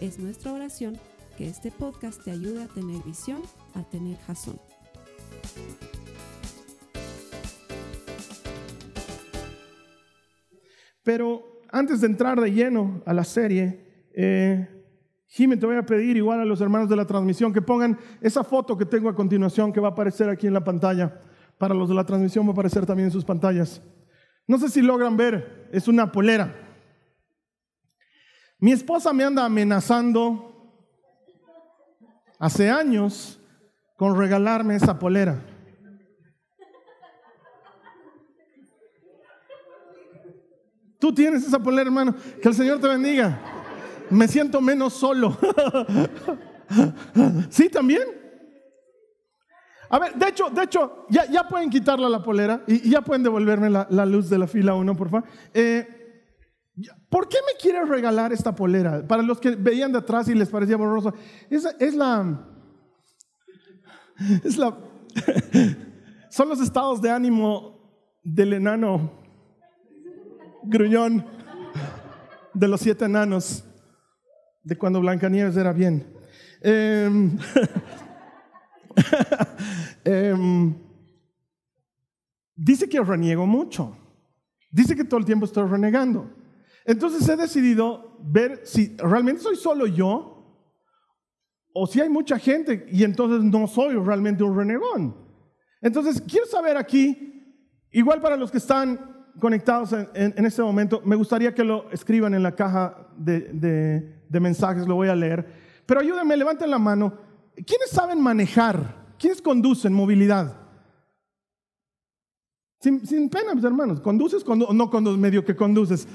Es nuestra oración que este podcast te ayude a tener visión, a tener jazón. Pero antes de entrar de lleno a la serie, eh, Jimmy, te voy a pedir igual a los hermanos de la transmisión que pongan esa foto que tengo a continuación que va a aparecer aquí en la pantalla. Para los de la transmisión va a aparecer también en sus pantallas. No sé si logran ver, es una polera. Mi esposa me anda amenazando hace años con regalarme esa polera. Tú tienes esa polera, hermano. Que el Señor te bendiga. Me siento menos solo. ¿Sí también? A ver, de hecho, de hecho, ya, ya pueden quitarla la polera y, ya pueden devolverme la, luz de la fila 1, por favor. Eh, ¿Por qué me quieres regalar esta polera? Para los que veían de atrás y les parecía borroso, es, es la... Es la... Son los estados de ánimo del enano gruñón de los siete enanos de cuando Blancanieves era bien. Em, em, dice que reniego mucho. Dice que todo el tiempo estoy renegando. Entonces he decidido ver si realmente soy solo yo o si hay mucha gente y entonces no soy realmente un renegón. Entonces quiero saber aquí, igual para los que están conectados en, este momento, me gustaría que lo escriban en la caja de, mensajes, lo voy a leer. Pero ayúdenme, levanten la mano. ¿Quiénes saben manejar? ¿Quiénes conducen movilidad? Sin, pena, mis hermanos. ¿Conduces? o no conduces, medio que conduces.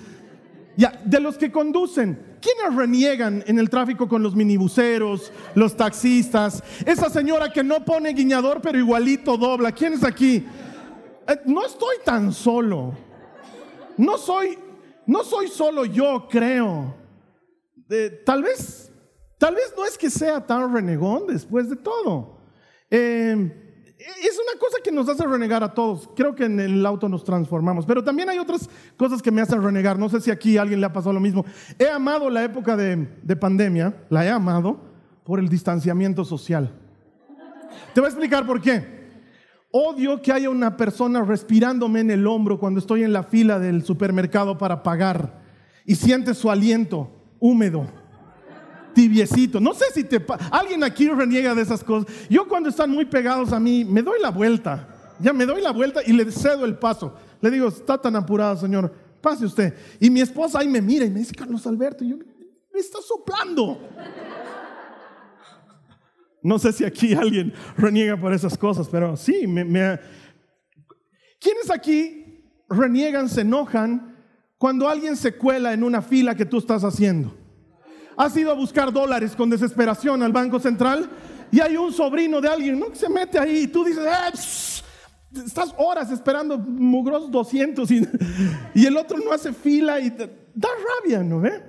De los que conducen, ¿quiénes reniegan en el tráfico con los minibuseros, los taxistas? Esa señora que no pone guiñador, pero igualito dobla. ¿Quién es aquí? Eh, no estoy tan solo. No soy, no soy solo yo, creo. tal vez, tal vez no es que sea tan renegón después de todo. Eh, una cosa que nos hace renegar a todos. Creo que en el auto nos transformamos. Pero también hay otras cosas que me hacen renegar. No sé si aquí a alguien le ha pasado lo mismo. He amado la época de, de pandemia. La he amado por el distanciamiento social. Te voy a explicar por qué. Odio que haya una persona respirándome en el hombro cuando estoy en la fila del supermercado para pagar y siente su aliento húmedo, tibiecito. No sé si te alguien aquí reniega de esas cosas. Yo cuando están muy pegados a mí me doy la vuelta. Ya me doy la vuelta y le cedo el paso. Le digo, está tan apurado, señor, pase usted. Y mi esposa ahí me mira y me dice, Carlos Alberto, yo, me está soplando. No sé si aquí alguien reniega por esas cosas, pero sí, me, ¿quiénes aquí reniegan, se enojan cuando alguien se cuela en una fila que tú estás haciendo? ¿Has ido a buscar dólares con desesperación al Banco Central? Y hay un sobrino de alguien que se mete ahí y tú dices, eh, estás horas esperando mugrosos 200 y, el otro no hace fila y da rabia, ¿no ve?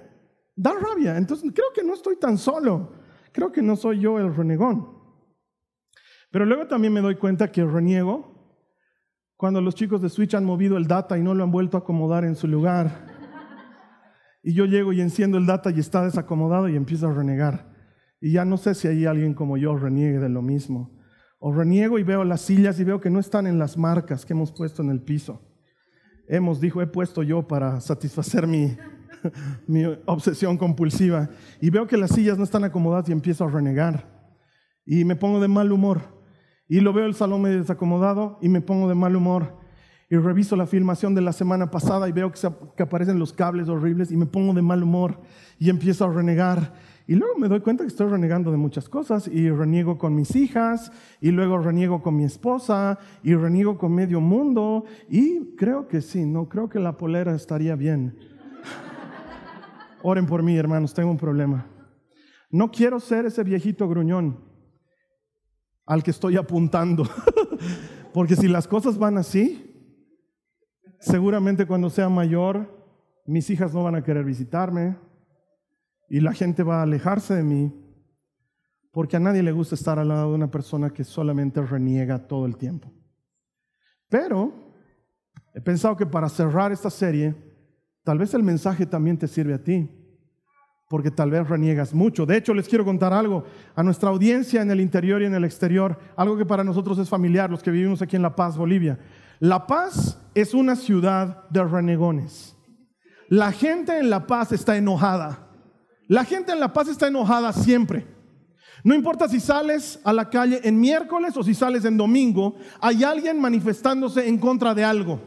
Da rabia. Entonces creo que no estoy tan solo creo que no soy yo el renegón. Pero luego también me doy cuenta que reniego cuando los chicos de Switch han movido el data y no lo han vuelto a acomodar en su lugar. Y yo llego y enciendo el data y está desacomodado y empiezo a renegar. Y ya no sé si hay alguien como yo reniegue de lo mismo. O reniego y veo las sillas y veo que no están en las marcas que hemos puesto en el piso. Hemos, dijo, he puesto yo para satisfacer mi, mi obsesión compulsiva, y veo que las sillas no están acomodadas y empiezo a renegar. Y me pongo de mal humor. Y lo veo el salón medio desacomodado y me pongo de mal humor. Y reviso la filmación de la semana pasada y veo que, que aparecen los cables horribles y me pongo de mal humor y empiezo a renegar. Y luego me doy cuenta que estoy renegando de muchas cosas y reniego con mis hijas y luego reniego con mi esposa y reniego con medio mundo y creo que sí, no creo que la polera estaría bien. Oren por mí, hermanos, tengo un problema. No quiero ser ese viejito gruñón al que estoy apuntando. Porque si las cosas van así, seguramente cuando sea mayor, mis hijas no van a querer visitarme y la gente va a alejarse de mí. Porque a nadie le gusta estar al lado de una persona que solamente reniega todo el tiempo. Pero he pensado que para cerrar esta serie, tal vez el mensaje también te sirve a ti porque tal vez reniegas mucho. De hecho, les quiero contar algo a nuestra audiencia en el interior y en el exterior, algo que para nosotros es familiar, los que vivimos aquí en La Paz, Bolivia. La Paz es una ciudad de renegones. La gente en La Paz está enojada. La gente en La Paz está enojada siempre. No importa si sales a la calle en miércoles o si sales en domingo, hay alguien manifestándose en contra de algo.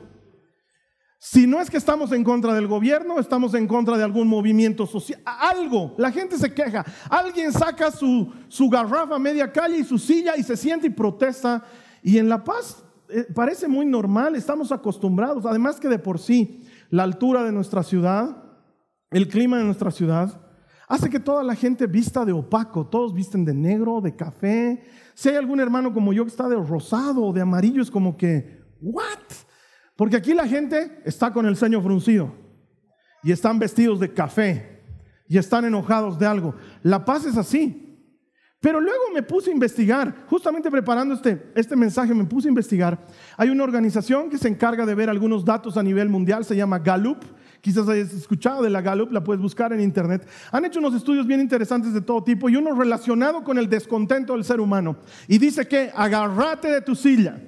Si no es que estamos en contra del gobierno, estamos en contra de algún movimiento social, algo, la gente se queja, alguien saca su, su garrafa a media calle y su silla y se siente y protesta. Y en La Paz parece muy normal, estamos acostumbrados, además que de por sí la altura de nuestra ciudad, el clima de nuestra ciudad, hace que toda la gente vista de opaco, todos visten de negro, de café. Si hay algún hermano como yo que está de rosado o de amarillo, es como que, ¿what? Porque aquí la gente está con el ceño fruncido y están vestidos de café y están enojados de algo. La paz es así. Pero luego me puse a investigar, justamente preparando este, este mensaje me puse a investigar. Hay una organización que se encarga de ver algunos datos a nivel mundial, se llama Gallup. Quizás hayas escuchado de la Gallup, la puedes buscar en internet. Han hecho unos estudios bien interesantes de todo tipo y uno relacionado con el descontento del ser humano. Y dice que agárrate de tu silla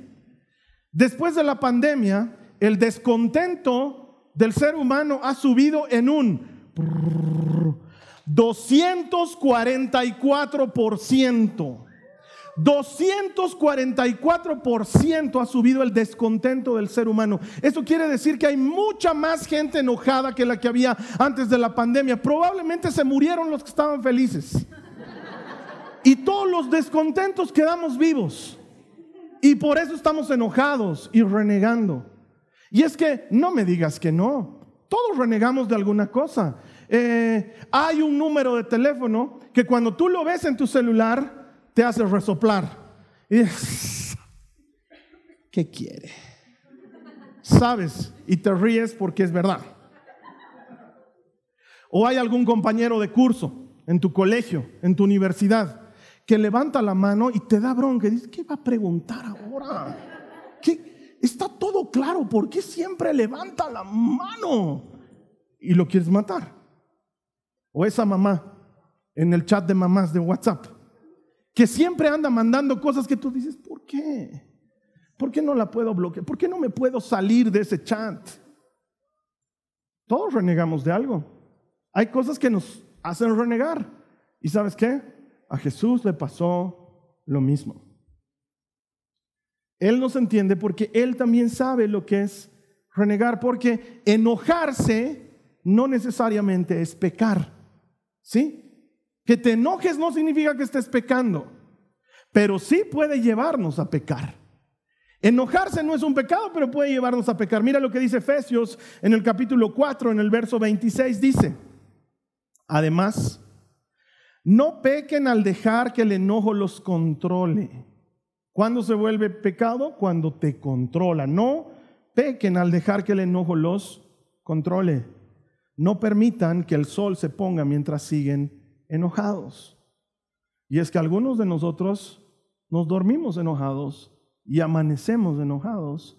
Después de la pandemia, el descontento del ser humano ha subido en un 244%. 244% ha subido el descontento del ser humano. Eso quiere decir que hay mucha más gente enojada que la que había antes de la pandemia. Probablemente se murieron los que estaban felices. Y todos los descontentos quedamos vivos. Y por eso estamos enojados y renegando. Y es que no me digas que no. Todos renegamos de alguna cosa. Eh, hay un número de teléfono que cuando tú lo ves en tu celular te hace resoplar. Y ¿qué quiere? Sabes y te ríes porque es verdad. O hay algún compañero de curso en tu colegio, en tu universidad, que levanta la mano y te da bronca y dice, ¿qué va a preguntar ahora? ¿Qué? Está todo claro, ¿por qué siempre levanta la mano? Y lo quieres matar. O esa mamá en el chat de mamás de WhatsApp, que siempre anda mandando cosas que tú dices, ¿por qué? ¿Por qué no la puedo bloquear? ¿Por qué no me puedo salir de ese chat? Todos renegamos de algo. Hay cosas que nos hacen renegar. ¿Y sabes qué? a Jesús le pasó lo mismo. Él nos entiende porque Él también sabe lo que es renegar, porque enojarse no necesariamente es pecar. ¿Sí? Que te enojes no significa que estés pecando, pero sí puede llevarnos a pecar. Enojarse no es un pecado, pero puede llevarnos a pecar. Mira lo que dice Efesios en el capítulo 4, en el verso 26, dice, además, no pequen al dejar que el enojo los controle. ¿Cuándo se vuelve pecado? Cuando te controla. No pequen al dejar que el enojo los controle. No permitan que el sol se ponga mientras siguen enojados. Y es que algunos de nosotros nos dormimos enojados y amanecemos enojados.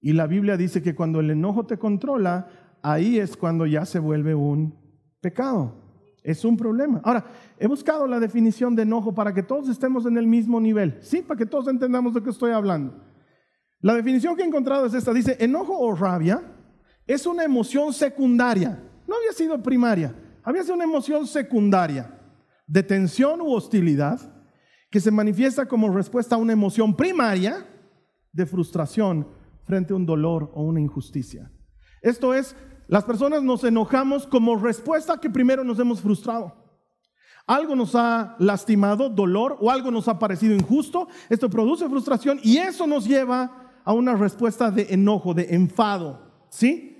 Y la Biblia dice que cuando el enojo te controla, ahí es cuando ya se vuelve un pecado. Es un problema. Ahora, he buscado la definición de enojo para que todos estemos en el mismo nivel. Sí, para que todos entendamos de qué estoy hablando. La definición que he encontrado es esta. Dice, enojo o rabia es una emoción secundaria. No había sido primaria, había sido una emoción secundaria de tensión u hostilidad que se manifiesta como respuesta a una emoción primaria de frustración frente a un dolor o una injusticia. Esto es las personas nos enojamos como respuesta a que primero nos hemos frustrado. Algo nos ha lastimado, dolor, o algo nos ha parecido injusto. Esto produce frustración y eso nos lleva a una respuesta de enojo, de enfado. ¿Sí?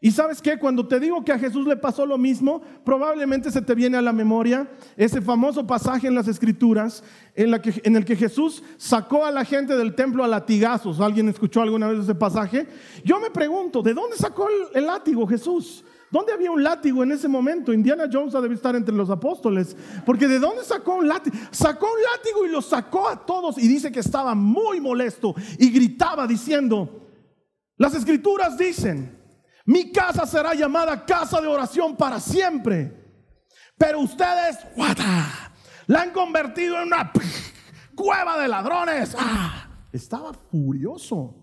Y sabes qué, cuando te digo que a Jesús le pasó lo mismo, probablemente se te viene a la memoria ese famoso pasaje en las escrituras en, el que Jesús sacó a la gente del templo a latigazos. ¿Alguien escuchó alguna vez ese pasaje? Yo me pregunto, ¿de dónde sacó el, el látigo Jesús? ¿Dónde había un látigo en ese momento? Indiana Jones debe estar entre los apóstoles. Porque ¿de dónde sacó un látigo? Sacó un látigo y lo sacó a todos y dice que estaba muy molesto y gritaba diciendo, las escrituras dicen, mi casa será llamada casa de oración para siempre. Pero ustedes, la han convertido en una cueva de ladrones. Ah, estaba furioso.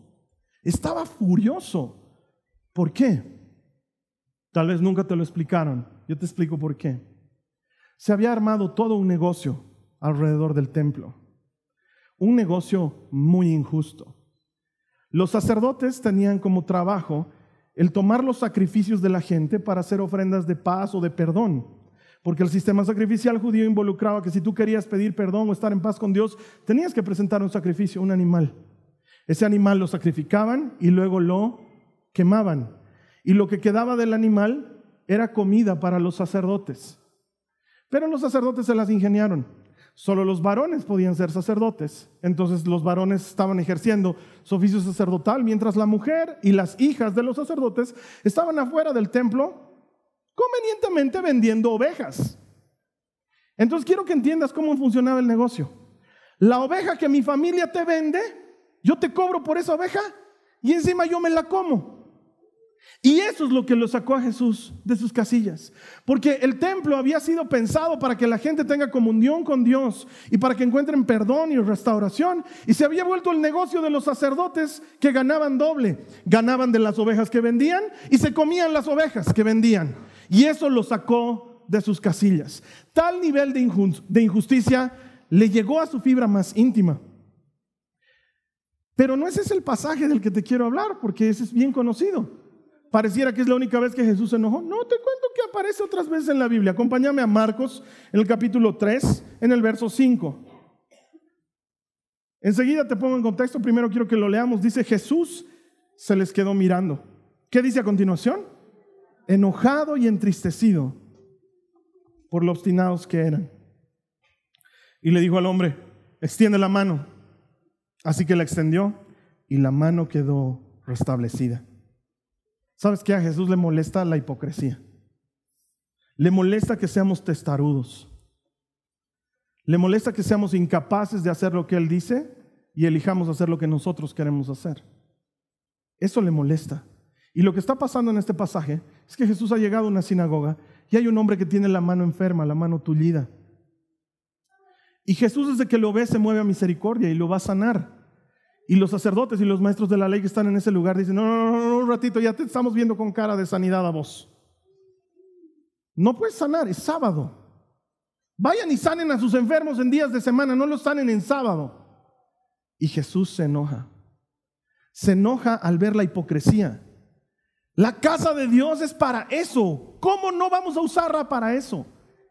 Estaba furioso. ¿Por qué? Tal vez nunca te lo explicaron. Yo te explico por qué. Se había armado todo un negocio alrededor del templo. Un negocio muy injusto. Los sacerdotes tenían como trabajo el tomar los sacrificios de la gente para hacer ofrendas de paz o de perdón. Porque el sistema sacrificial judío involucraba que si tú querías pedir perdón o estar en paz con Dios, tenías que presentar un sacrificio, un animal. Ese animal lo sacrificaban y luego lo quemaban. Y lo que quedaba del animal era comida para los sacerdotes. Pero los sacerdotes se las ingeniaron. Solo los varones podían ser sacerdotes. Entonces los varones estaban ejerciendo su oficio sacerdotal, mientras la mujer y las hijas de los sacerdotes estaban afuera del templo convenientemente vendiendo ovejas. Entonces quiero que entiendas cómo funcionaba el negocio. La oveja que mi familia te vende, yo te cobro por esa oveja y encima yo me la como. Y eso es lo que lo sacó a Jesús de sus casillas. Porque el templo había sido pensado para que la gente tenga comunión con Dios y para que encuentren perdón y restauración. Y se había vuelto el negocio de los sacerdotes que ganaban doble. Ganaban de las ovejas que vendían y se comían las ovejas que vendían. Y eso lo sacó de sus casillas. Tal nivel de injusticia le llegó a su fibra más íntima. Pero no ese es el pasaje del que te quiero hablar, porque ese es bien conocido pareciera que es la única vez que Jesús se enojó. No, te cuento que aparece otras veces en la Biblia. Acompáñame a Marcos en el capítulo 3, en el verso 5. Enseguida te pongo en contexto, primero quiero que lo leamos. Dice Jesús se les quedó mirando. ¿Qué dice a continuación? Enojado y entristecido por los obstinados que eran. Y le dijo al hombre, extiende la mano. Así que la extendió y la mano quedó restablecida. ¿Sabes qué? A Jesús le molesta la hipocresía. Le molesta que seamos testarudos. Le molesta que seamos incapaces de hacer lo que Él dice y elijamos hacer lo que nosotros queremos hacer. Eso le molesta. Y lo que está pasando en este pasaje es que Jesús ha llegado a una sinagoga y hay un hombre que tiene la mano enferma, la mano tullida. Y Jesús desde que lo ve se mueve a misericordia y lo va a sanar. Y los sacerdotes y los maestros de la ley que están en ese lugar dicen, no, no, no, no, un ratito, ya te estamos viendo con cara de sanidad a vos. No puedes sanar, es sábado. Vayan y sanen a sus enfermos en días de semana, no los sanen en sábado. Y Jesús se enoja. Se enoja al ver la hipocresía. La casa de Dios es para eso. ¿Cómo no vamos a usarla para eso?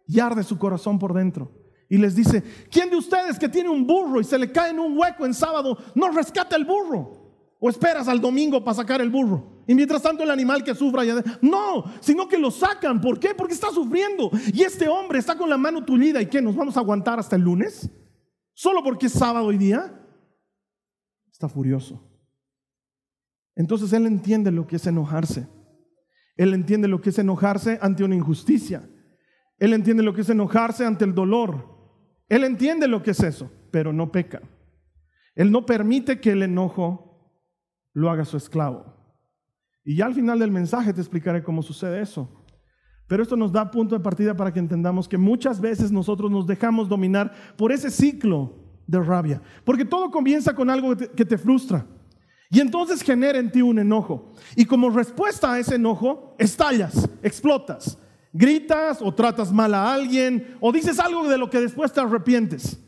Y arde su corazón por dentro y les dice, ¿quién de ustedes que tiene un burro y se le cae en un hueco en sábado no rescata el burro? ¿O esperas al domingo para sacar el burro? Y mientras tanto el animal que sufra ya... No, sino que lo sacan. ¿Por qué? Porque está sufriendo. Y este hombre está con la mano tullida. ¿Y qué? ¿Nos vamos a aguantar hasta el lunes? ¿Solo porque es sábado hoy día? Está furioso. Entonces él entiende lo que es enojarse. Él entiende lo que es enojarse ante una injusticia. Él entiende lo que es enojarse ante el dolor. Él entiende lo que es eso, pero no peca. Él no permite que el enojo lo haga su esclavo. Y ya al final del mensaje te explicaré cómo sucede eso. Pero esto nos da punto de partida para que entendamos que muchas veces nosotros nos dejamos dominar por ese ciclo de rabia. Porque todo comienza con algo que te, frustra. Y entonces genera en ti un enojo. Y como respuesta a ese enojo, estallas, explotas gritas o tratas mal a alguien o dices algo de lo que después te arrepientes.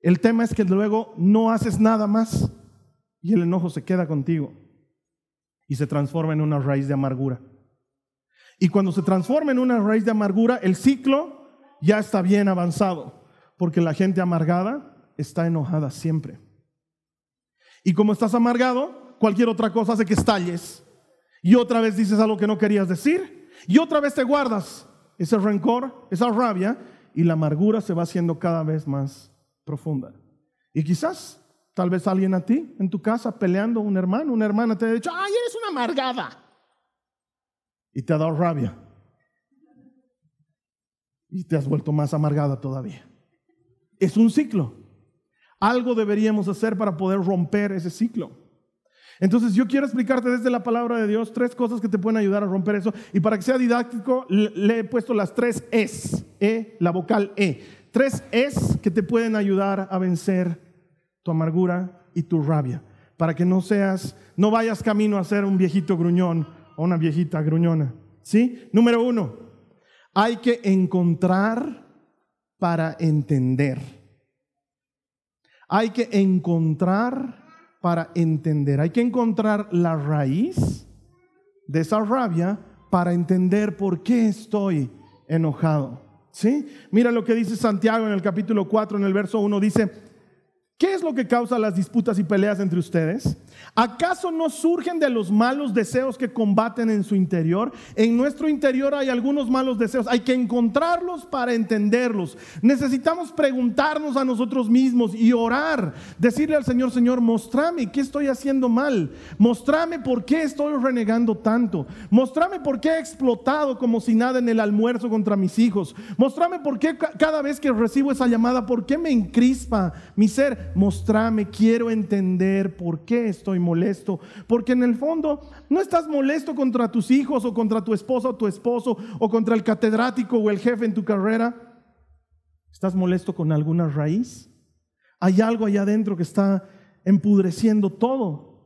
El tema es que luego no haces nada más y el enojo se queda contigo y se transforma en una raíz de amargura. Y cuando se transforma en una raíz de amargura, el ciclo ya está bien avanzado, porque la gente amargada está enojada siempre. Y como estás amargado, cualquier otra cosa hace que estalles Y otra vez dices algo que no querías decir. Y otra vez te guardas ese rencor, esa rabia, y la amargura se va haciendo cada vez más profunda. Y quizás, tal vez alguien a ti, en tu casa, peleando, un hermano, una hermana, te ha dicho, ay, eres una amargada. Y te ha dado rabia. Y te has vuelto más amargada todavía. Es un ciclo. Algo deberíamos hacer para poder romper ese ciclo. Entonces yo quiero explicarte desde la palabra de Dios tres cosas que te pueden ayudar a romper eso. Y para que sea didáctico, le he puesto las tres es, e, la vocal E. Tres es que te pueden ayudar a vencer tu amargura y tu rabia. Para que no seas, no vayas camino a ser un viejito gruñón o una viejita gruñona. ¿Sí? Número uno, hay que encontrar para entender. Hay que encontrar para entender. Hay que encontrar la raíz de esa rabia para entender por qué estoy enojado. ¿Sí? Mira lo que dice Santiago en el capítulo 4, en el verso 1, dice, ¿Qué es lo que causa las disputas y peleas entre ustedes? ¿Acaso no surgen de los malos deseos que combaten en su interior? En nuestro interior hay algunos malos deseos. Hay que encontrarlos para entenderlos. Necesitamos preguntarnos a nosotros mismos y orar. Decirle al Señor, Señor, mostrame qué estoy haciendo mal. Mostrame por qué estoy renegando tanto. Mostrame por qué he explotado como si nada en el almuerzo contra mis hijos. Mostrame por qué cada vez que recibo esa llamada, por qué me encrispa mi ser mostrame, quiero entender por qué estoy molesto. Porque en el fondo no estás molesto contra tus hijos o contra tu esposa o tu esposo o contra el catedrático o el jefe en tu carrera. ¿Estás molesto con alguna raíz? Hay algo allá adentro que está empudreciendo todo.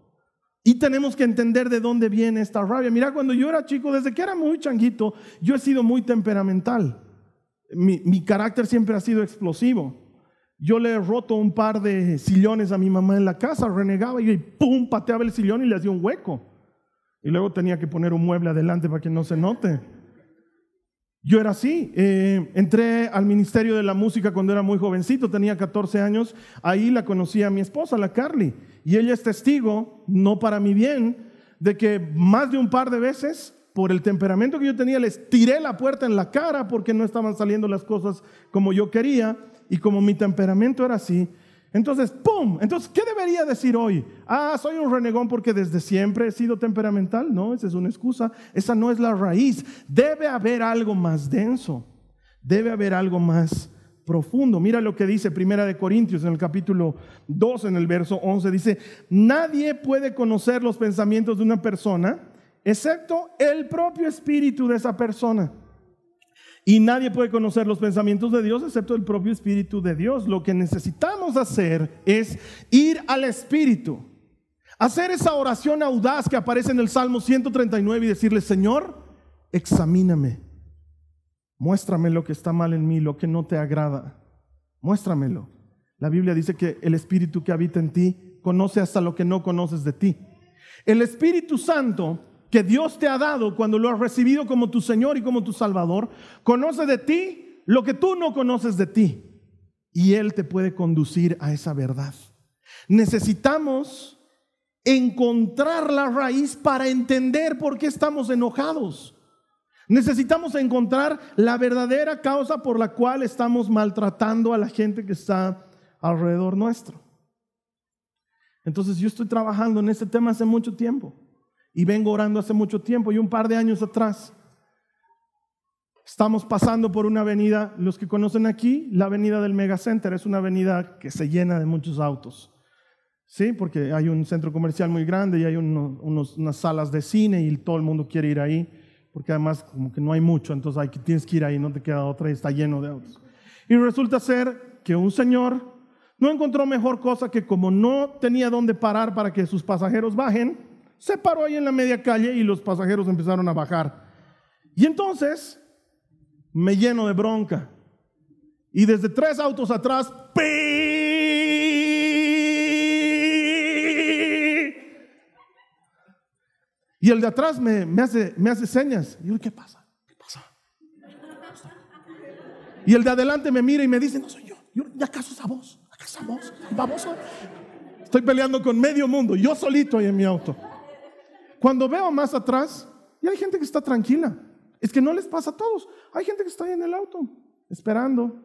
Y tenemos que entender de dónde viene esta rabia. Mira, cuando yo era chico, desde que era muy changuito, yo he sido muy temperamental. Mi carácter siempre ha sido explosivo. Yo le he roto un par de sillones a mi mamá en la casa, renegaba y pum, pateaba el sillón y le hacía un hueco. Y luego tenía que poner un mueble adelante para que no se note. Yo era así. Eh, entré al Ministerio de la Música cuando era muy jovencito, tenía 14 años. Ahí la conocí a mi esposa, la Carly. Y ella es testigo, no para mi bien, de que más de un par de veces, por el temperamento que yo tenía, les tiré la puerta en la cara porque no estaban saliendo las cosas como yo quería. Y como mi temperamento era así, entonces, ¡pum! Entonces, ¿qué debería decir hoy? Ah, soy un renegón porque desde siempre he sido temperamental. No, esa es una excusa. Esa no es la raíz. Debe haber algo más denso. Debe haber algo más profundo. Mira lo que dice Primera de Corintios en el capítulo 2, en el verso 11. Dice, nadie puede conocer los pensamientos de una persona excepto el propio espíritu de esa persona. Y nadie puede conocer los pensamientos de Dios excepto el propio Espíritu de Dios. Lo que necesitamos hacer es ir al Espíritu. Hacer esa oración audaz que aparece en el Salmo 139 y decirle, Señor, examíname. Muéstrame lo que está mal en mí, lo que no te agrada. Muéstramelo. La Biblia dice que el Espíritu que habita en ti conoce hasta lo que no conoces de ti. El Espíritu Santo que Dios te ha dado cuando lo has recibido como tu Señor y como tu Salvador, conoce de ti lo que tú no conoces de ti. Y Él te puede conducir a esa verdad. Necesitamos encontrar la raíz para entender por qué estamos enojados. Necesitamos encontrar la verdadera causa por la cual estamos maltratando a la gente que está alrededor nuestro. Entonces yo estoy trabajando en este tema hace mucho tiempo. Y vengo orando hace mucho tiempo y un par de años atrás. Estamos pasando por una avenida, los que conocen aquí, la avenida del Megacenter es una avenida que se llena de muchos autos. Sí, porque hay un centro comercial muy grande y hay unas salas de cine y todo el mundo quiere ir ahí, porque además como que no hay mucho, entonces hay, tienes que ir ahí, no te queda otra y está lleno de autos. Y resulta ser que un señor no encontró mejor cosa que como no tenía dónde parar para que sus pasajeros bajen, se paró ahí en la media calle y los pasajeros empezaron a bajar. Y entonces me lleno de bronca. Y desde tres autos atrás, Y el de atrás me, hace, me hace señas. Y yo, ¿qué pasa? ¿Qué pasa? Y el de adelante me mira y me dice, no soy yo. yo ¿Ya acaso esa voz? ¿Acaso esa voz? ¿Baboso? Estoy peleando con medio mundo, yo solito ahí en mi auto. Cuando veo más atrás, y hay gente que está tranquila. Es que no les pasa a todos. Hay gente que está ahí en el auto, esperando.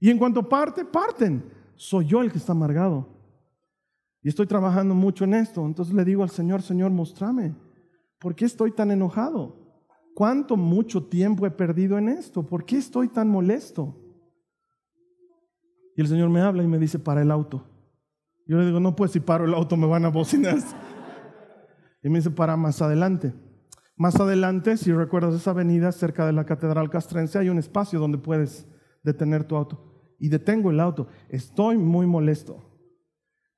Y en cuanto parte, parten. Soy yo el que está amargado. Y estoy trabajando mucho en esto. Entonces le digo al Señor, Señor, mostrame. ¿Por qué estoy tan enojado? ¿Cuánto mucho tiempo he perdido en esto? ¿Por qué estoy tan molesto? Y el Señor me habla y me dice, para el auto. Yo le digo, no, pues si paro el auto me van a bocinar. Y me dice, para más adelante. Más adelante, si recuerdas esa avenida cerca de la Catedral Castrense, hay un espacio donde puedes detener tu auto. Y detengo el auto. Estoy muy molesto.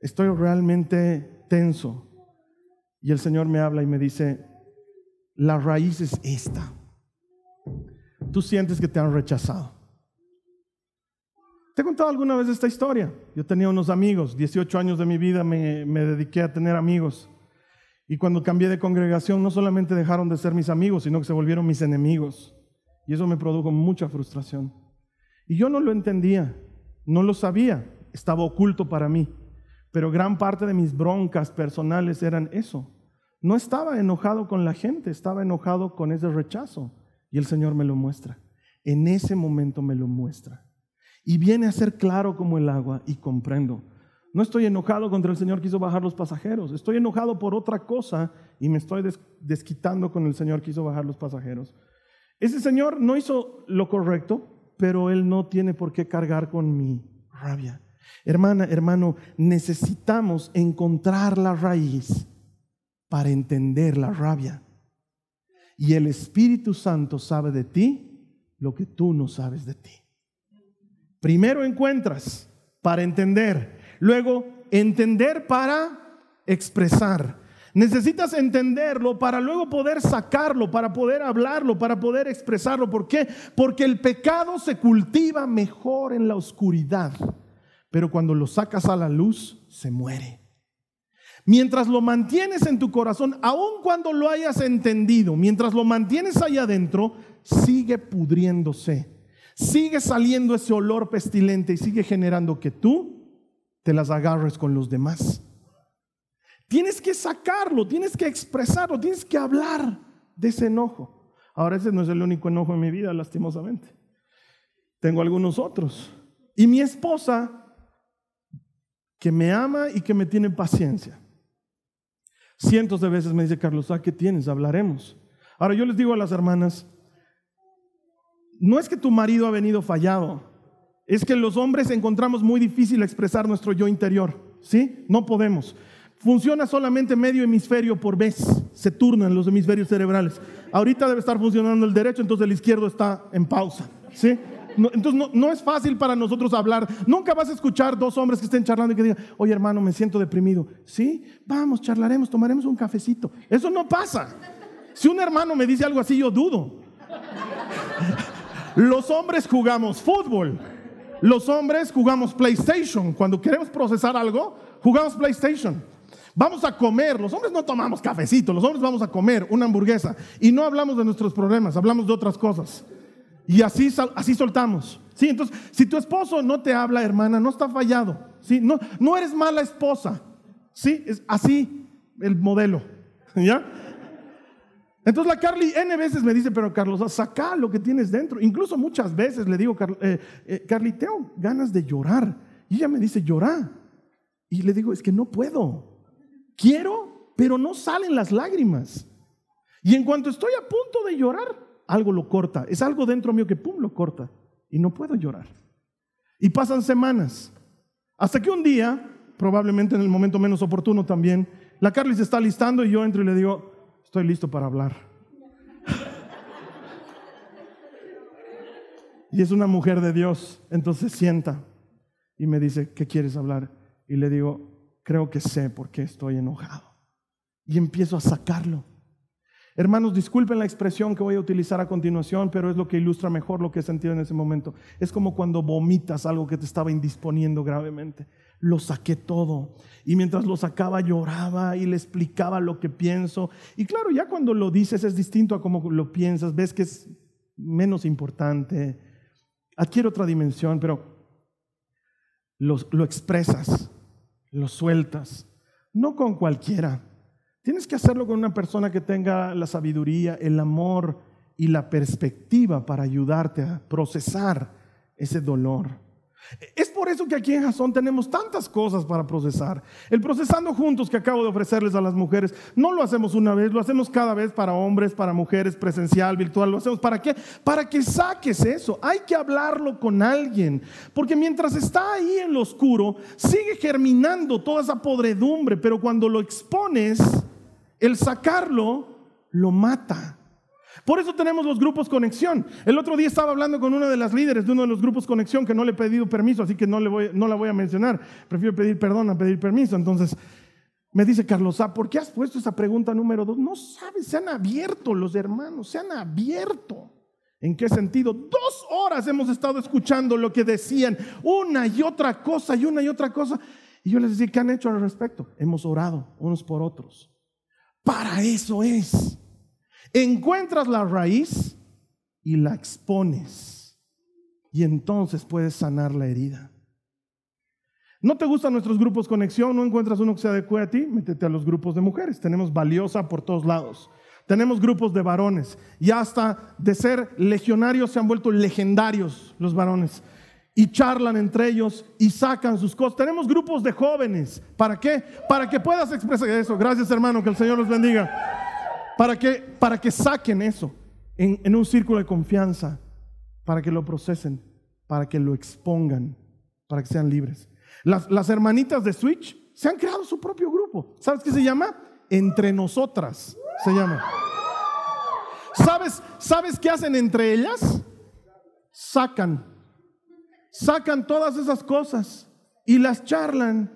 Estoy realmente tenso. Y el Señor me habla y me dice, la raíz es esta. Tú sientes que te han rechazado. Te he contado alguna vez esta historia. Yo tenía unos amigos, 18 años de mi vida me, dediqué a tener amigos. Y cuando cambié de congregación, no solamente dejaron de ser mis amigos, sino que se volvieron mis enemigos. Y eso me produjo mucha frustración. Y yo no lo entendía, no lo sabía, estaba oculto para mí. Pero gran parte de mis broncas personales eran eso. No estaba enojado con la gente, estaba enojado con ese rechazo. Y el Señor me lo muestra. En ese momento me lo muestra y viene a ser claro como el agua y comprendo. No estoy enojado contra el Señor que hizo bajar los pasajeros, estoy enojado por otra cosa y me estoy desquitando con el Señor que hizo bajar los pasajeros. Ese Señor no hizo lo correcto, pero Él no tiene por qué cargar con mi rabia. Hermana, hermano, necesitamos encontrar la raíz para entender la rabia. Y el Espíritu Santo sabe de ti lo que tú no sabes de ti. Primero encuentras para entender, luego entender para expresar. Necesitas entenderlo para luego poder sacarlo, para poder hablarlo, para poder expresarlo. ¿Por qué? Porque el pecado se cultiva mejor en la oscuridad, pero cuando lo sacas a la luz, se muere. Mientras lo mantienes en tu corazón, aun cuando lo hayas entendido, mientras lo mantienes ahí adentro, sigue pudriéndose sigue saliendo ese olor pestilente y sigue generando que tú te las agarres con los demás. Tienes que sacarlo, tienes que expresarlo, tienes que hablar de ese enojo. Ahora ese no es el único enojo en mi vida, lastimosamente. Tengo algunos otros. Y mi esposa, que me ama y que me tiene paciencia. Cientos de veces me dice, Carlos, ¿a qué tienes? Hablaremos. Ahora yo les digo a las hermanas, no es que tu marido ha venido fallado, es que los hombres encontramos muy difícil expresar nuestro yo interior, ¿sí? No podemos. Funciona solamente medio hemisferio por vez, se turnan los hemisferios cerebrales. Ahorita debe estar funcionando el derecho, entonces el izquierdo está en pausa, ¿sí? entonces no, no, es fácil para nosotros hablar. Nunca vas a escuchar dos hombres que estén charlando y que digan, oye hermano, me siento deprimido. Sí, vamos, charlaremos, tomaremos un cafecito. Eso no pasa. Si un hermano me dice algo así, yo dudo. Los hombres jugamos fútbol. Los hombres jugamos PlayStation. Cuando queremos procesar algo, jugamos PlayStation. Vamos a comer. Los hombres no tomamos cafecito. Los hombres vamos a comer una hamburguesa. Y no hablamos de nuestros problemas, hablamos de otras cosas. Y así, así soltamos. ¿Sí? Entonces, si tu esposo no te habla, hermana, no está fallado. ¿Sí? No, no eres mala esposa. ¿Sí? Es así el modelo. ¿Ya? Entonces la Carly N veces me dice, pero Carlos, saca lo que tienes dentro. Incluso muchas veces le digo, eh, eh, Carly, tengo ganas de llorar. Y ella me dice, llora. Y le digo, es que no puedo. Quiero, pero no salen las lágrimas. Y en cuanto estoy a punto de llorar, algo lo corta. Es algo dentro mío que, pum, lo corta. Y no puedo llorar. Y pasan semanas. Hasta que un día, probablemente en el momento menos oportuno también, la Carly se está listando y yo entro y le digo, Estoy listo para hablar. Y es una mujer de Dios. Entonces sienta y me dice, ¿qué quieres hablar? Y le digo, creo que sé por qué estoy enojado. Y empiezo a sacarlo. Hermanos, disculpen la expresión que voy a utilizar a continuación, pero es lo que ilustra mejor lo que he sentido en ese momento. Es como cuando vomitas algo que te estaba indisponiendo gravemente lo saqué todo. Y mientras lo sacaba lloraba y le explicaba lo que pienso. Y claro, ya cuando lo dices es distinto a cómo lo piensas, ves que es menos importante, adquiere otra dimensión, pero lo, lo expresas, lo sueltas, no con cualquiera. Tienes que hacerlo con una persona que tenga la sabiduría, el amor y la perspectiva para ayudarte a procesar ese dolor. Es por eso que aquí en Jason tenemos tantas cosas para procesar. El procesando juntos que acabo de ofrecerles a las mujeres, no lo hacemos una vez, lo hacemos cada vez para hombres, para mujeres, presencial, virtual. ¿Lo hacemos para qué? Para que saques eso. Hay que hablarlo con alguien. Porque mientras está ahí en lo oscuro, sigue germinando toda esa podredumbre, pero cuando lo expones, el sacarlo lo mata. Por eso tenemos los grupos conexión. El otro día estaba hablando con una de las líderes de uno de los grupos conexión que no le he pedido permiso, así que no, le voy, no la voy a mencionar. Prefiero pedir perdón a pedir permiso. Entonces me dice Carlos, ah, ¿por qué has puesto esa pregunta número dos? No sabes, se han abierto los hermanos, se han abierto. ¿En qué sentido? Dos horas hemos estado escuchando lo que decían, una y otra cosa y una y otra cosa. Y yo les decía, ¿qué han hecho al respecto? Hemos orado unos por otros. Para eso es encuentras la raíz y la expones. Y entonces puedes sanar la herida. ¿No te gustan nuestros grupos conexión? ¿No encuentras uno que se adecue a ti? Métete a los grupos de mujeres. Tenemos valiosa por todos lados. Tenemos grupos de varones. Y hasta de ser legionarios se han vuelto legendarios los varones. Y charlan entre ellos y sacan sus cosas. Tenemos grupos de jóvenes. ¿Para qué? Para que puedas expresar eso. Gracias hermano, que el Señor los bendiga para que, para que saquen eso en, un círculo de confianza, para que lo procesen, para que lo expongan, para que sean libres. Las, las hermanitas de Switch se han creado su propio grupo. ¿Sabes qué se llama? Entre nosotras se llama. ¿Sabes, ¿Sabes qué hacen entre ellas? Sacan. Sacan todas esas cosas y las charlan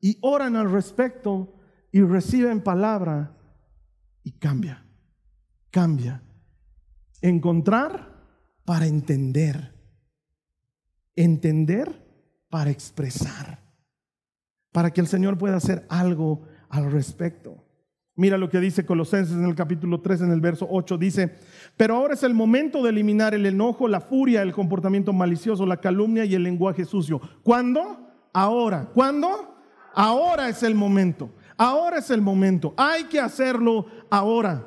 y oran al respecto y reciben palabra y cambia, cambia. Encontrar para entender. Entender para expresar. Para que el Señor pueda hacer algo al respecto. Mira lo que dice Colosenses en el capítulo 3, en el verso 8. Dice, pero ahora es el momento de eliminar el enojo, la furia, el comportamiento malicioso, la calumnia y el lenguaje sucio. ¿Cuándo? Ahora. ¿Cuándo? Ahora es el momento. Ahora es el momento. Hay que hacerlo ahora.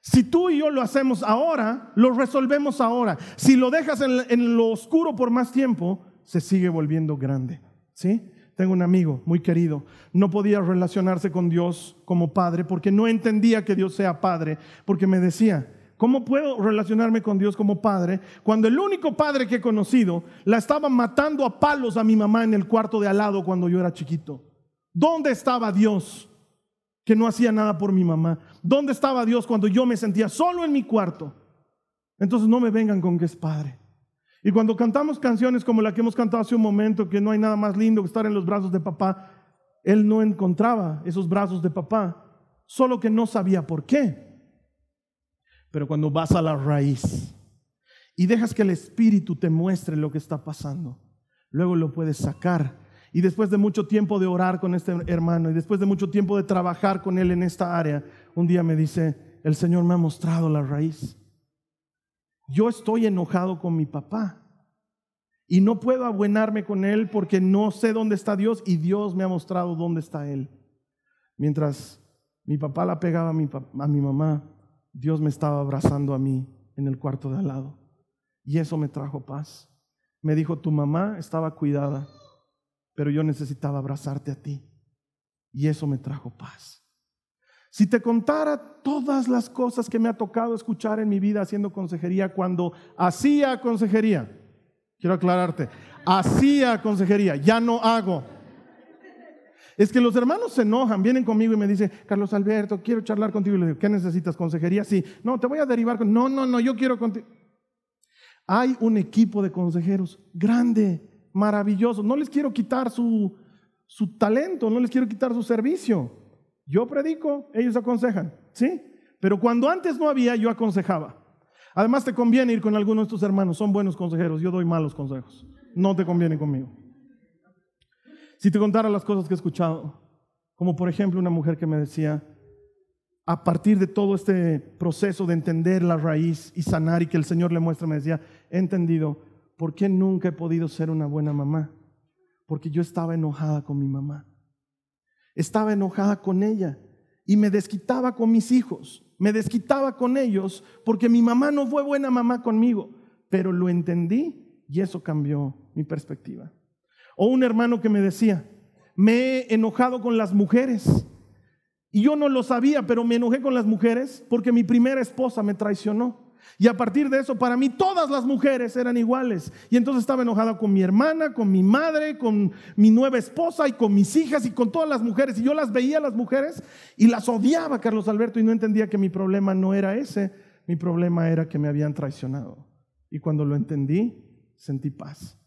Si tú y yo lo hacemos ahora, lo resolvemos ahora. Si lo dejas en, lo oscuro por más tiempo, se sigue volviendo grande. ¿Sí? Tengo un amigo muy querido, no podía relacionarse con Dios como padre porque no entendía que Dios sea padre, porque me decía, ¿cómo puedo relacionarme con Dios como padre cuando el único padre que he conocido la estaba matando a palos a mi mamá en el cuarto de al lado cuando yo era chiquito? ¿Dónde estaba Dios que no hacía nada por mi mamá? ¿Dónde estaba Dios cuando yo me sentía solo en mi cuarto? Entonces no me vengan con que es padre. Y cuando cantamos canciones como la que hemos cantado hace un momento, que no hay nada más lindo que estar en los brazos de papá, él no encontraba esos brazos de papá, solo que no sabía por qué. Pero cuando vas a la raíz y dejas que el Espíritu te muestre lo que está pasando, luego lo puedes sacar y después de mucho tiempo de orar con este hermano y después de mucho tiempo de trabajar con él en esta área, un día me dice, el Señor me ha mostrado la raíz. Yo estoy enojado con mi papá y no puedo abuenarme con él porque no sé dónde está Dios y Dios me ha mostrado dónde está él. Mientras mi papá la pegaba a mi, a mi mamá, Dios me estaba abrazando a mí en el cuarto de al lado. Y eso me trajo paz. Me dijo, tu mamá estaba cuidada pero yo necesitaba abrazarte a ti. Y eso me trajo paz. Si te contara todas las cosas que me ha tocado escuchar en mi vida haciendo consejería cuando hacía consejería, quiero aclararte, hacía consejería, ya no hago. Es que los hermanos se enojan, vienen conmigo y me dicen, Carlos Alberto, quiero charlar contigo. Y le digo, ¿qué necesitas? ¿Consejería? Sí. No, te voy a derivar con... No, no, no, yo quiero contigo. Hay un equipo de consejeros grande maravilloso. No les quiero quitar su, su talento, no les quiero quitar su servicio. Yo predico, ellos aconsejan, ¿sí? Pero cuando antes no había, yo aconsejaba. Además, te conviene ir con algunos de tus hermanos, son buenos consejeros, yo doy malos consejos. No te conviene conmigo. Si te contara las cosas que he escuchado, como por ejemplo una mujer que me decía, a partir de todo este proceso de entender la raíz y sanar y que el Señor le muestra, me decía, he entendido ¿por qué nunca he podido ser una buena mamá? Porque yo estaba enojada con mi mamá. Estaba enojada con ella. y me desquitaba con mis hijos, me desquitaba con ellos porque mi mamá no fue buena mamá conmigo, pero lo entendí y eso cambió mi perspectiva. O un hermano que me decía, me he enojado con las mujeres. Y yo no lo sabía, pero me enojé con las mujeres porque mi primera esposa me traicionó. Y a partir de eso, para mí todas las mujeres eran iguales. Y entonces estaba enojada con mi hermana, con mi madre, con mi nueva esposa y con mis hijas y con todas las mujeres. Y yo las veía las mujeres y las odiaba, Carlos Alberto, y no entendía que mi problema no era ese, mi problema era que me habían traicionado. Y cuando lo entendí, sentí paz.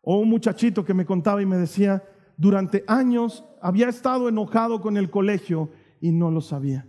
O un muchachito que me contaba y me decía, durante años había estado enojado con el colegio y no lo sabía.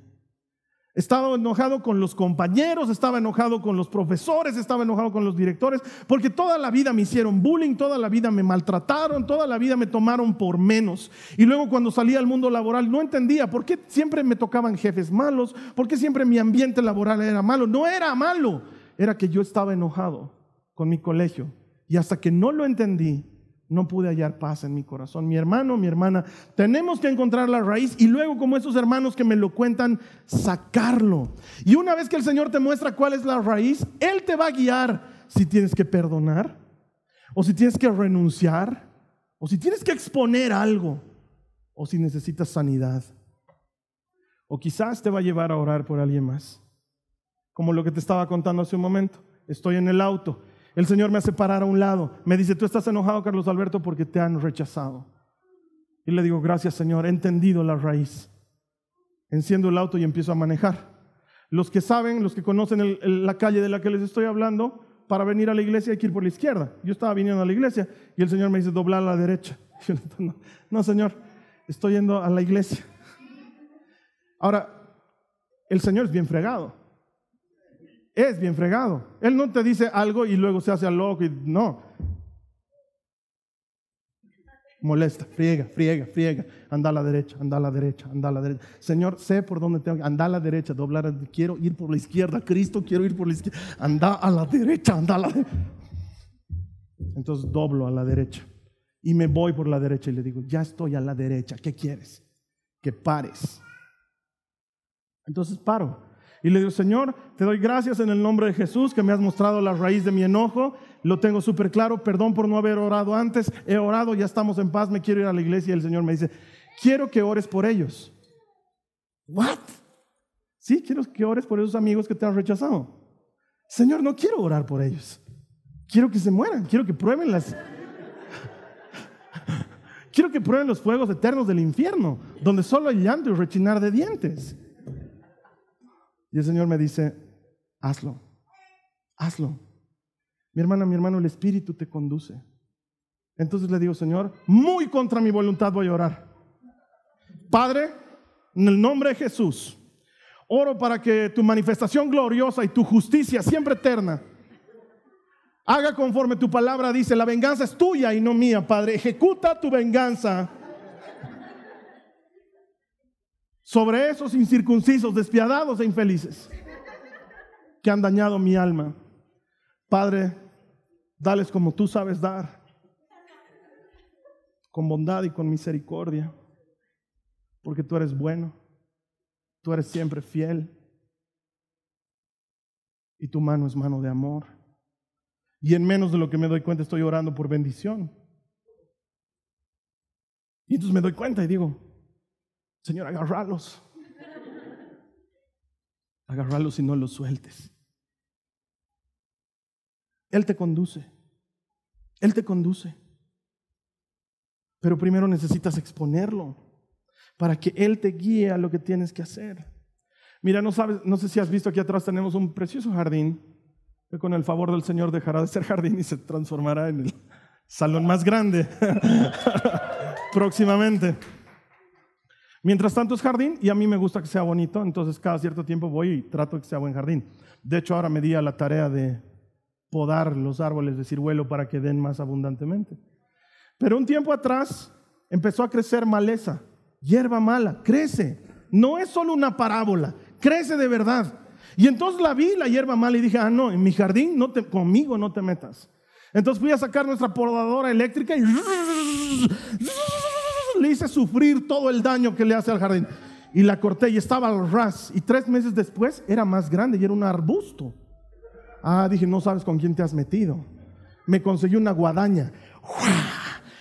Estaba enojado con los compañeros, estaba enojado con los profesores, estaba enojado con los directores, porque toda la vida me hicieron bullying, toda la vida me maltrataron, toda la vida me tomaron por menos. Y luego cuando salí al mundo laboral no entendía por qué siempre me tocaban jefes malos, por qué siempre mi ambiente laboral era malo. No era malo, era que yo estaba enojado con mi colegio. Y hasta que no lo entendí, no pude hallar paz en mi corazón. Mi hermano, mi hermana, tenemos que encontrar la raíz y luego como esos hermanos que me lo cuentan, sacarlo. Y una vez que el Señor te muestra cuál es la raíz, Él te va a guiar si tienes que perdonar, o si tienes que renunciar, o si tienes que exponer algo, o si necesitas sanidad. O quizás te va a llevar a orar por alguien más. Como lo que te estaba contando hace un momento. Estoy en el auto el Señor me hace parar a un lado. Me dice, tú estás enojado, Carlos Alberto, porque te han rechazado. Y le digo, gracias Señor, he entendido la raíz. Enciendo el auto y empiezo a manejar. Los que saben, los que conocen la calle de la que les estoy hablando, para venir a la iglesia hay que ir por la izquierda. Yo estaba viniendo a la iglesia y el Señor me dice, doblar a la derecha. no, no, Señor, estoy yendo a la iglesia. Ahora, el Señor es bien fregado es bien fregado. Él no te dice algo y luego se hace loco y no. Molesta, friega, friega, friega. Anda a la derecha, anda a la derecha, anda a la derecha. Señor, sé por dónde tengo que anda a la derecha, doblar. Quiero ir por la izquierda. Cristo, quiero ir por la izquierda. Anda a la derecha, anda a la derecha. Entonces doblo a la derecha y me voy por la derecha y le digo, ya estoy a la derecha, ¿qué quieres? Que pares. Entonces paro. Y le digo, Señor, te doy gracias en el nombre de Jesús que me has mostrado la raíz de mi enojo. Lo tengo súper claro. Perdón por no haber orado antes. He orado, ya estamos en paz. Me quiero ir a la iglesia. Y el Señor me dice, quiero que ores por ellos. ¿What? Sí, quiero que ores por esos amigos que te han rechazado. Señor, no quiero orar por ellos. Quiero que se mueran. Quiero que prueben las. quiero que prueben los fuegos eternos del infierno, donde solo hay llanto y rechinar de dientes. Y el Señor me dice, hazlo, hazlo. Mi hermana, mi hermano, el Espíritu te conduce. Entonces le digo, Señor, muy contra mi voluntad voy a orar. Padre, en el nombre de Jesús, oro para que tu manifestación gloriosa y tu justicia siempre eterna haga conforme tu palabra dice, la venganza es tuya y no mía, Padre. Ejecuta tu venganza sobre esos incircuncisos, despiadados e infelices que han dañado mi alma. Padre, dales como tú sabes dar, con bondad y con misericordia, porque tú eres bueno, tú eres siempre fiel y tu mano es mano de amor. Y en menos de lo que me doy cuenta estoy orando por bendición. Y entonces me doy cuenta y digo, Señor, agarralos. Agarralos y no los sueltes. Él te conduce. Él te conduce. Pero primero necesitas exponerlo para que Él te guíe a lo que tienes que hacer. Mira, no, sabes, no sé si has visto aquí atrás tenemos un precioso jardín que con el favor del Señor dejará de ser jardín y se transformará en el salón más grande próximamente. Mientras tanto es jardín y a mí me gusta que sea bonito, entonces cada cierto tiempo voy y trato que sea buen jardín. De hecho, ahora me di a la tarea de podar los árboles de ciruelo para que den más abundantemente. Pero un tiempo atrás empezó a crecer maleza, hierba mala, crece. No es solo una parábola, crece de verdad. Y entonces la vi, la hierba mala, y dije, ah, no, en mi jardín no te, conmigo no te metas. Entonces fui a sacar nuestra podadora eléctrica y le hice sufrir todo el daño que le hace al jardín. y la corté y estaba al ras. Y tres meses después era más grande y era un arbusto. Ah, dije, no sabes con quién te has metido. Me conseguí una guadaña.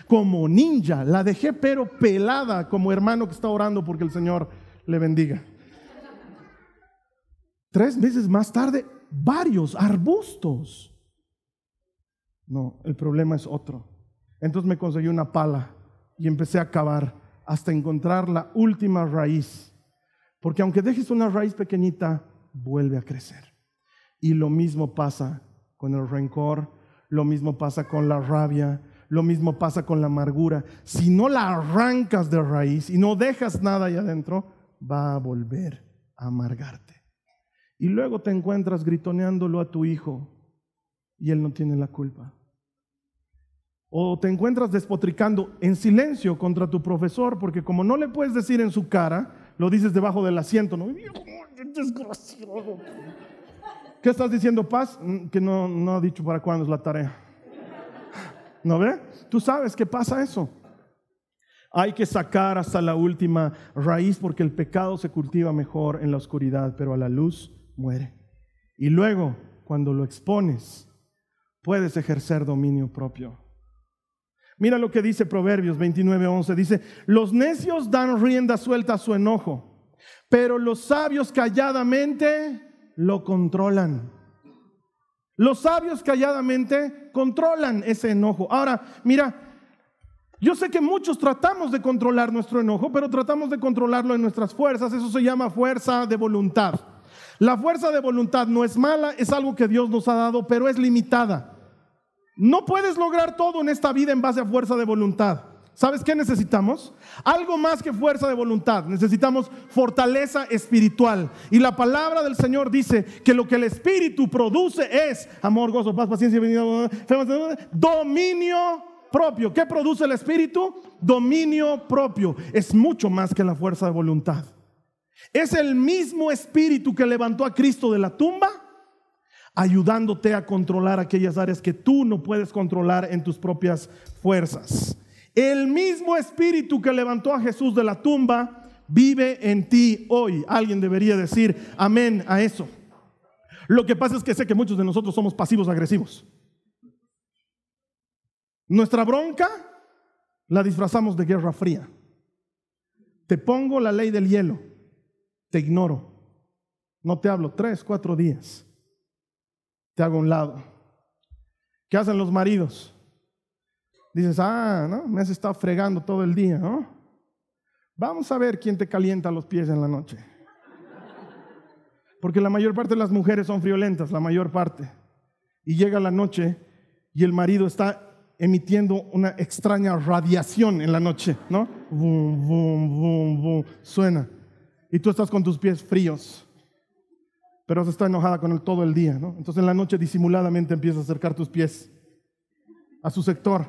Como ninja. La dejé pero pelada como hermano que está orando porque el Señor le bendiga. Tres meses más tarde, varios arbustos. No, el problema es otro. Entonces me conseguí una pala y empecé a cavar hasta encontrar la última raíz. Porque aunque dejes una raíz pequeñita, vuelve a crecer. Y lo mismo pasa con el rencor, lo mismo pasa con la rabia, lo mismo pasa con la amargura. Si no la arrancas de raíz y no dejas nada ahí adentro, va a volver a amargarte. Y luego te encuentras gritoneándolo a tu hijo y él no tiene la culpa. O te encuentras despotricando en silencio contra tu profesor porque como no le puedes decir en su cara, lo dices debajo del asiento, ¿no? Desgraciado. ¿Qué estás diciendo, Paz? Mm, que no, no ha dicho para cuándo es la tarea. ¿No ve? Tú sabes que pasa eso. Hay que sacar hasta la última raíz porque el pecado se cultiva mejor en la oscuridad, pero a la luz muere. Y luego, cuando lo expones, puedes ejercer dominio propio. Mira lo que dice Proverbios 29:11. Dice, los necios dan rienda suelta a su enojo, pero los sabios calladamente lo controlan. Los sabios calladamente controlan ese enojo. Ahora, mira, yo sé que muchos tratamos de controlar nuestro enojo, pero tratamos de controlarlo en nuestras fuerzas. Eso se llama fuerza de voluntad. La fuerza de voluntad no es mala, es algo que Dios nos ha dado, pero es limitada. No puedes lograr todo en esta vida en base a fuerza de voluntad. ¿Sabes qué necesitamos? Algo más que fuerza de voluntad. Necesitamos fortaleza espiritual. Y la palabra del Señor dice que lo que el Espíritu produce es amor, gozo, paz, paciencia, dominio propio. ¿Qué produce el Espíritu? Dominio propio. Es mucho más que la fuerza de voluntad. Es el mismo Espíritu que levantó a Cristo de la tumba ayudándote a controlar aquellas áreas que tú no puedes controlar en tus propias fuerzas. El mismo espíritu que levantó a Jesús de la tumba vive en ti hoy. Alguien debería decir amén a eso. Lo que pasa es que sé que muchos de nosotros somos pasivos agresivos. Nuestra bronca la disfrazamos de guerra fría. Te pongo la ley del hielo, te ignoro, no te hablo tres, cuatro días te hago un lado. ¿Qué hacen los maridos? Dices, ah, ¿no? Me has estado fregando todo el día, ¿no? Vamos a ver quién te calienta los pies en la noche. Porque la mayor parte de las mujeres son friolentas, la mayor parte. Y llega la noche y el marido está emitiendo una extraña radiación en la noche, ¿no? Boom, boom, boom, boom, suena. Y tú estás con tus pies fríos pero se está enojada con él todo el día, ¿no? Entonces en la noche disimuladamente empieza a acercar tus pies a su sector.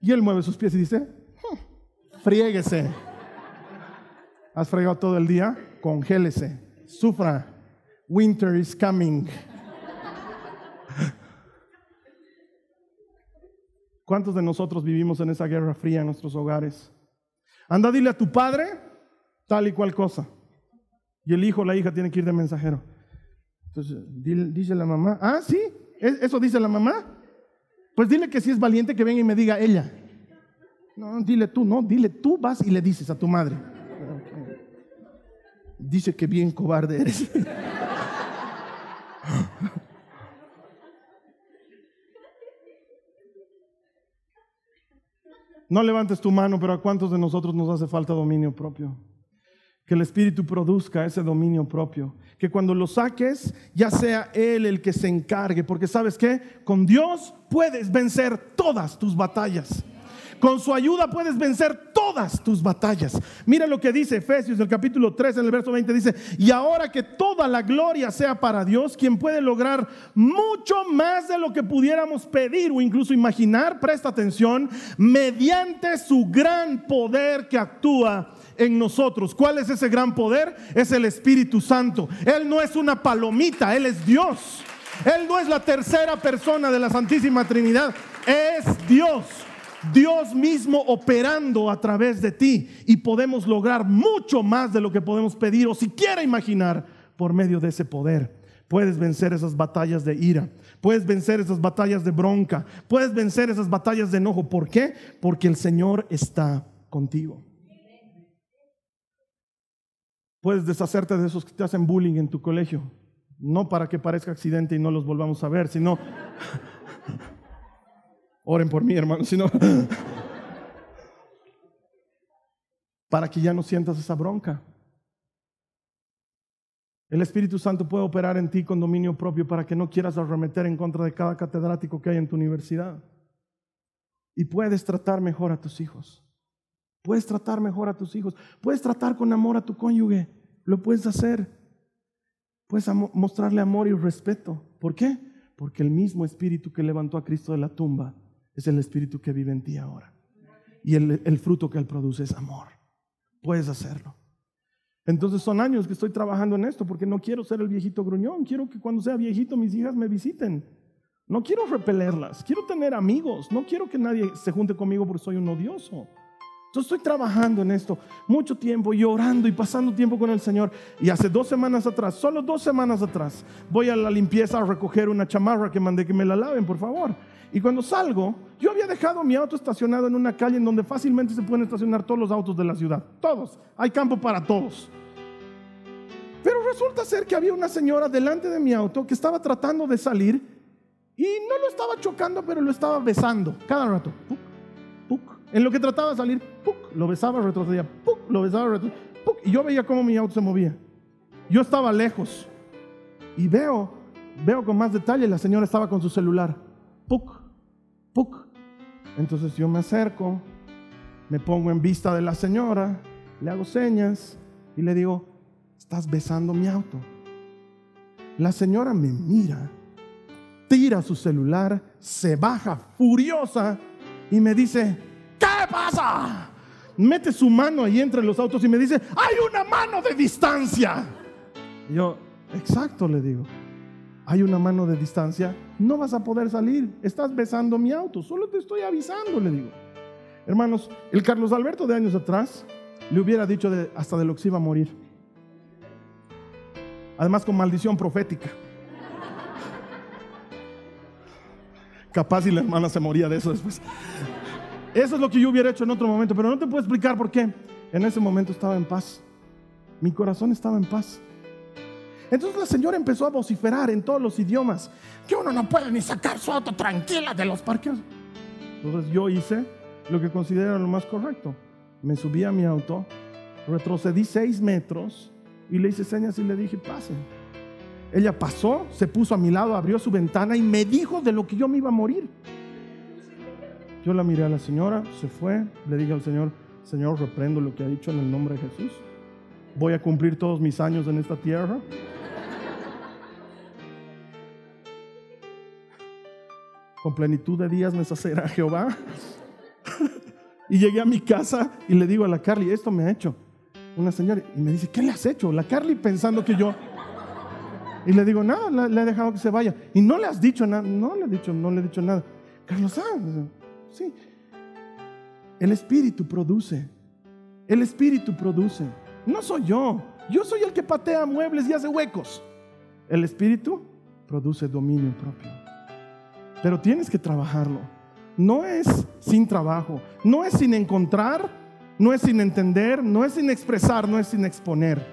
Y él mueve sus pies y dice, hmm, friéguese. ¿Has fregado todo el día? Congélese, sufra. Winter is coming. ¿Cuántos de nosotros vivimos en esa guerra fría en nuestros hogares? Anda, dile a tu padre tal y cual cosa. Y el hijo o la hija tiene que ir de mensajero. Entonces, dice la mamá, ah, sí, eso dice la mamá. Pues dile que si es valiente que venga y me diga ella. No, dile tú, no, dile tú vas y le dices a tu madre. Dice que bien cobarde eres. No levantes tu mano, pero ¿a cuántos de nosotros nos hace falta dominio propio? Que el Espíritu produzca ese dominio propio. Que cuando lo saques, ya sea Él el que se encargue. Porque sabes qué? Con Dios puedes vencer todas tus batallas. Con su ayuda puedes vencer todas tus batallas. Mira lo que dice Efesios, el capítulo 3, en el verso 20, dice, y ahora que toda la gloria sea para Dios, quien puede lograr mucho más de lo que pudiéramos pedir o incluso imaginar, presta atención, mediante su gran poder que actúa en nosotros. ¿Cuál es ese gran poder? Es el Espíritu Santo. Él no es una palomita, Él es Dios. Él no es la tercera persona de la Santísima Trinidad, es Dios. Dios mismo operando a través de ti y podemos lograr mucho más de lo que podemos pedir o siquiera imaginar por medio de ese poder. Puedes vencer esas batallas de ira, puedes vencer esas batallas de bronca, puedes vencer esas batallas de enojo. ¿Por qué? Porque el Señor está contigo. Puedes deshacerte de esos que te hacen bullying en tu colegio, no para que parezca accidente y no los volvamos a ver, sino Oren por mí, hermano, sino para que ya no sientas esa bronca. El Espíritu Santo puede operar en ti con dominio propio para que no quieras arremeter en contra de cada catedrático que hay en tu universidad. Y puedes tratar mejor a tus hijos. Puedes tratar mejor a tus hijos. Puedes tratar con amor a tu cónyuge. Lo puedes hacer. Puedes mostrarle amor y respeto. ¿Por qué? Porque el mismo Espíritu que levantó a Cristo de la tumba es el Espíritu que vive en ti ahora. Y el, el fruto que Él produce es amor. Puedes hacerlo. Entonces son años que estoy trabajando en esto porque no quiero ser el viejito gruñón. Quiero que cuando sea viejito mis hijas me visiten. No quiero repelerlas. Quiero tener amigos. No quiero que nadie se junte conmigo porque soy un odioso. Entonces estoy trabajando en esto mucho tiempo y orando y pasando tiempo con el Señor. Y hace dos semanas atrás, solo dos semanas atrás, voy a la limpieza a recoger una chamarra que mandé que me la laven, por favor. Y cuando salgo, yo había dejado mi auto estacionado en una calle en donde fácilmente se pueden estacionar todos los autos de la ciudad. Todos. Hay campo para todos. Pero resulta ser que había una señora delante de mi auto que estaba tratando de salir y no lo estaba chocando, pero lo estaba besando cada rato. En lo que trataba de salir, lo besaba, retrocedía, lo besaba, retrocedía. Y yo veía cómo mi auto se movía. Yo estaba lejos y veo, veo con más detalle, la señora estaba con su celular. ¡Puc! ¡Puc! Entonces yo me acerco, me pongo en vista de la señora, le hago señas y le digo, estás besando mi auto. La señora me mira, tira su celular, se baja furiosa y me dice, ¿qué pasa? Mete su mano ahí entre los autos y me dice, hay una mano de distancia. yo, exacto, le digo hay una mano de distancia, no vas a poder salir. Estás besando mi auto, solo te estoy avisando, le digo. Hermanos, el Carlos Alberto de años atrás le hubiera dicho hasta de lo que se iba a morir. Además con maldición profética. Capaz y la hermana se moría de eso después. Eso es lo que yo hubiera hecho en otro momento, pero no te puedo explicar por qué. En ese momento estaba en paz. Mi corazón estaba en paz. Entonces la señora empezó a vociferar en todos los idiomas que uno no puede ni sacar su auto tranquila de los parques. Entonces yo hice lo que considero lo más correcto. Me subí a mi auto, retrocedí seis metros y le hice señas y le dije, pase. Ella pasó, se puso a mi lado, abrió su ventana y me dijo de lo que yo me iba a morir. Yo la miré a la señora, se fue, le dije al Señor, Señor, reprendo lo que ha dicho en el nombre de Jesús. Voy a cumplir todos mis años en esta tierra. con plenitud de días me sacerá Jehová. y llegué a mi casa y le digo a la Carly, esto me ha hecho una señora. Y me dice, ¿qué le has hecho? La Carly pensando que yo... Y le digo, nada, le he dejado que se vaya. Y no le has dicho nada. No le he dicho, no le he dicho nada. Carlos, ah, sí. El Espíritu produce. El Espíritu produce. No soy yo. Yo soy el que patea muebles y hace huecos. El Espíritu produce dominio propio. Pero tienes que trabajarlo. No es sin trabajo, no es sin encontrar, no es sin entender, no es sin expresar, no es sin exponer.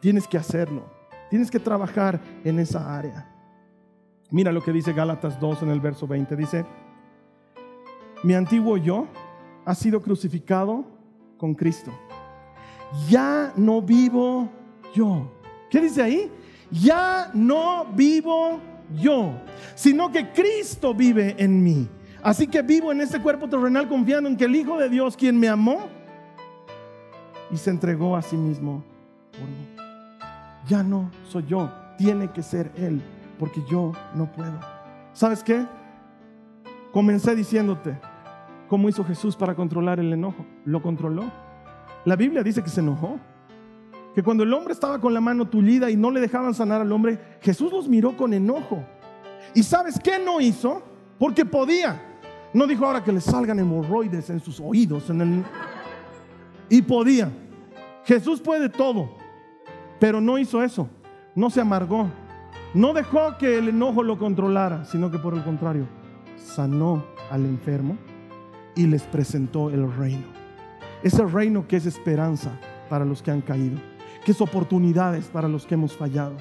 Tienes que hacerlo. Tienes que trabajar en esa área. Mira lo que dice Gálatas 2 en el verso 20. Dice, mi antiguo yo ha sido crucificado con Cristo. Ya no vivo yo. ¿Qué dice ahí? Ya no vivo yo, sino que Cristo vive en mí. Así que vivo en este cuerpo terrenal confiando en que el Hijo de Dios, quien me amó y se entregó a sí mismo por mí. Ya no soy yo, tiene que ser Él, porque yo no puedo. ¿Sabes qué? Comencé diciéndote cómo hizo Jesús para controlar el enojo. Lo controló. La Biblia dice que se enojó que cuando el hombre estaba con la mano tullida y no le dejaban sanar al hombre, Jesús los miró con enojo. ¿Y sabes qué no hizo? Porque podía. No dijo ahora que le salgan hemorroides en sus oídos. En el... Y podía. Jesús puede todo. Pero no hizo eso. No se amargó. No dejó que el enojo lo controlara, sino que por el contrario, sanó al enfermo y les presentó el reino. Ese reino que es esperanza para los que han caído, que es oportunidades para los que hemos fallado.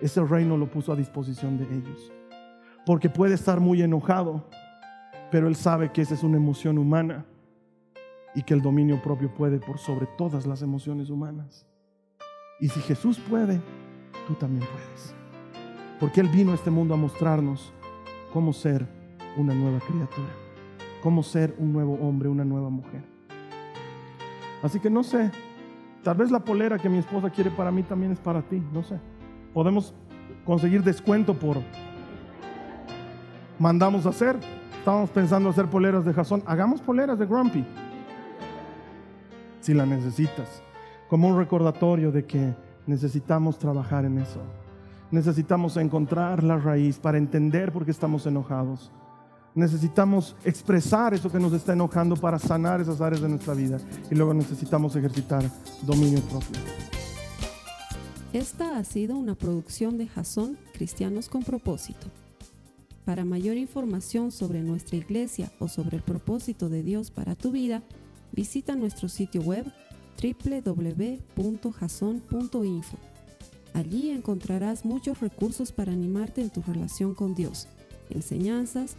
Ese reino lo puso a disposición de ellos. Porque puede estar muy enojado, pero él sabe que esa es una emoción humana y que el dominio propio puede por sobre todas las emociones humanas. Y si Jesús puede, tú también puedes. Porque Él vino a este mundo a mostrarnos cómo ser una nueva criatura, cómo ser un nuevo hombre, una nueva mujer. Así que no sé, tal vez la polera que mi esposa quiere para mí también es para ti, no sé. Podemos conseguir descuento por... Mandamos a hacer. Estábamos pensando hacer poleras de jazón. Hagamos poleras de Grumpy. Si la necesitas. Como un recordatorio de que necesitamos trabajar en eso. Necesitamos encontrar la raíz para entender por qué estamos enojados. Necesitamos expresar eso que nos está enojando para sanar esas áreas de nuestra vida. Y luego necesitamos ejercitar dominio propio. Esta ha sido una producción de Jason Cristianos con Propósito. Para mayor información sobre nuestra iglesia o sobre el propósito de Dios para tu vida, visita nuestro sitio web www.jason.info. Allí encontrarás muchos recursos para animarte en tu relación con Dios, enseñanzas,